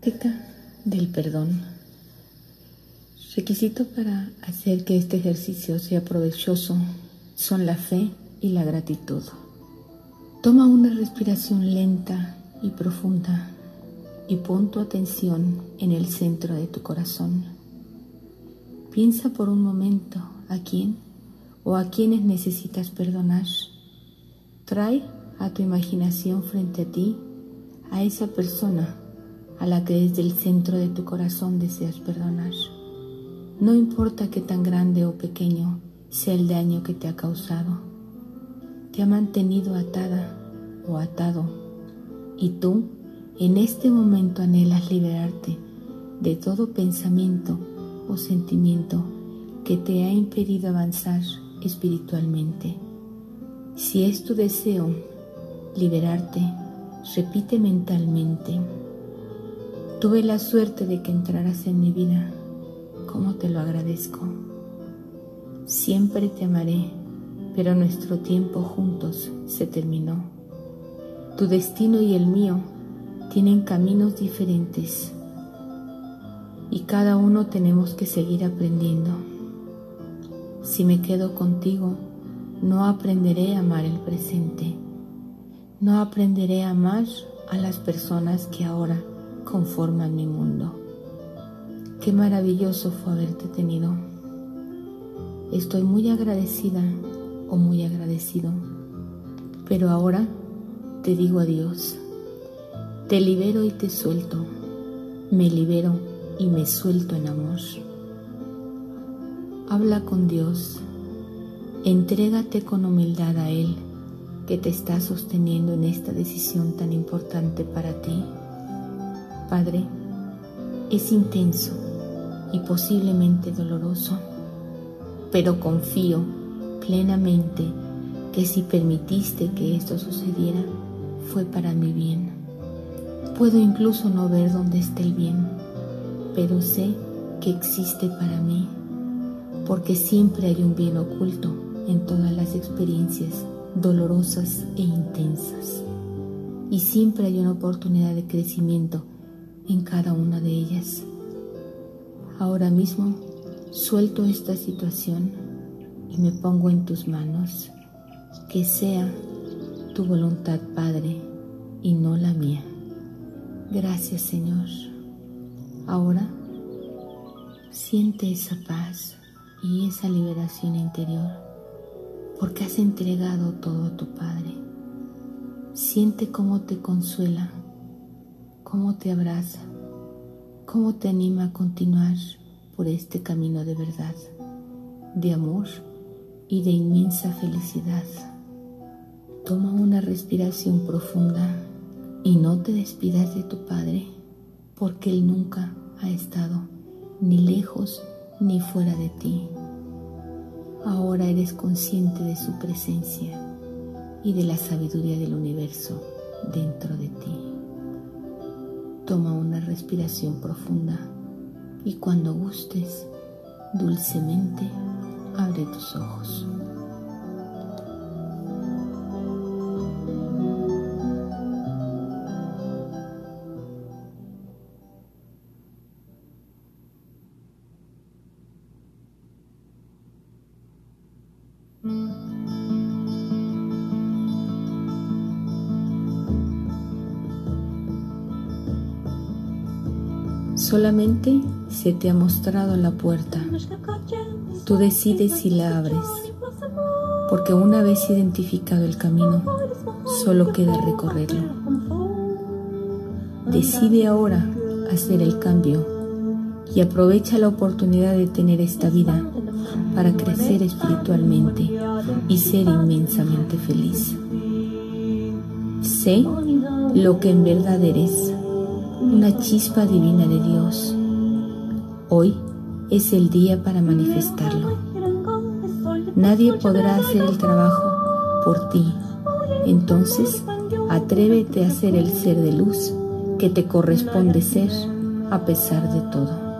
Práctica del perdón. Requisito para hacer que este ejercicio sea provechoso son la fe y la gratitud. Toma una respiración lenta y profunda y pon tu atención en el centro de tu corazón. Piensa por un momento a quién o a quienes necesitas perdonar. Trae a tu imaginación frente a ti a esa persona a la que desde el centro de tu corazón deseas perdonar. No importa qué tan grande o pequeño sea el daño que te ha causado, te ha mantenido atada o atado y tú en este momento anhelas liberarte de todo pensamiento o sentimiento que te ha impedido avanzar espiritualmente. Si es tu deseo liberarte, repite mentalmente, tuve la suerte de que entraras en mi vida, ¿cómo te lo agradezco? Siempre te amaré, pero nuestro tiempo juntos se terminó. Tu destino y el mío tienen caminos diferentes y cada uno tenemos que seguir aprendiendo. Si me quedo contigo, no aprenderé a amar el presente, no aprenderé a amar a las personas que ahora conforman mi mundo. Qué maravilloso fue haberte tenido. Estoy muy agradecida o muy agradecido, pero ahora te digo adiós. Te libero y te suelto. Me libero y me suelto en amor. Habla con Dios. Entrégate con humildad a Él que te está sosteniendo en esta decisión tan importante para ti. Padre, es intenso y posiblemente doloroso, pero confío plenamente que si permitiste que esto sucediera, fue para mi bien. Puedo incluso no ver dónde está el bien, pero sé que existe para mí, porque siempre hay un bien oculto en todas las experiencias dolorosas e intensas. Y siempre hay una oportunidad de crecimiento en cada una de ellas. Ahora mismo suelto esta situación y me pongo en tus manos. Que sea tu voluntad, Padre, y no la mía. Gracias Señor. Ahora siente esa paz y esa liberación interior porque has entregado todo a tu Padre. Siente cómo te consuela, cómo te abraza, cómo te anima a continuar por este camino de verdad, de amor y de inmensa felicidad. Toma una respiración profunda y no te despidas de tu Padre, porque Él nunca ha estado ni lejos ni fuera de ti. Ahora eres consciente de su presencia y de la sabiduría del universo dentro de ti. Toma una respiración profunda y cuando gustes, dulcemente abre tus ojos. Solamente se te ha mostrado la puerta. Tú decides si la abres, porque una vez identificado el camino, solo queda recorrerlo. Decide ahora hacer el cambio y aprovecha la oportunidad de tener esta vida para crecer espiritualmente y ser inmensamente feliz. Sé lo que en verdad eres una chispa divina de Dios. Hoy es el día para manifestarlo. Nadie podrá hacer el trabajo por ti. Entonces, atrévete a ser el ser de luz que te corresponde ser a pesar de todo.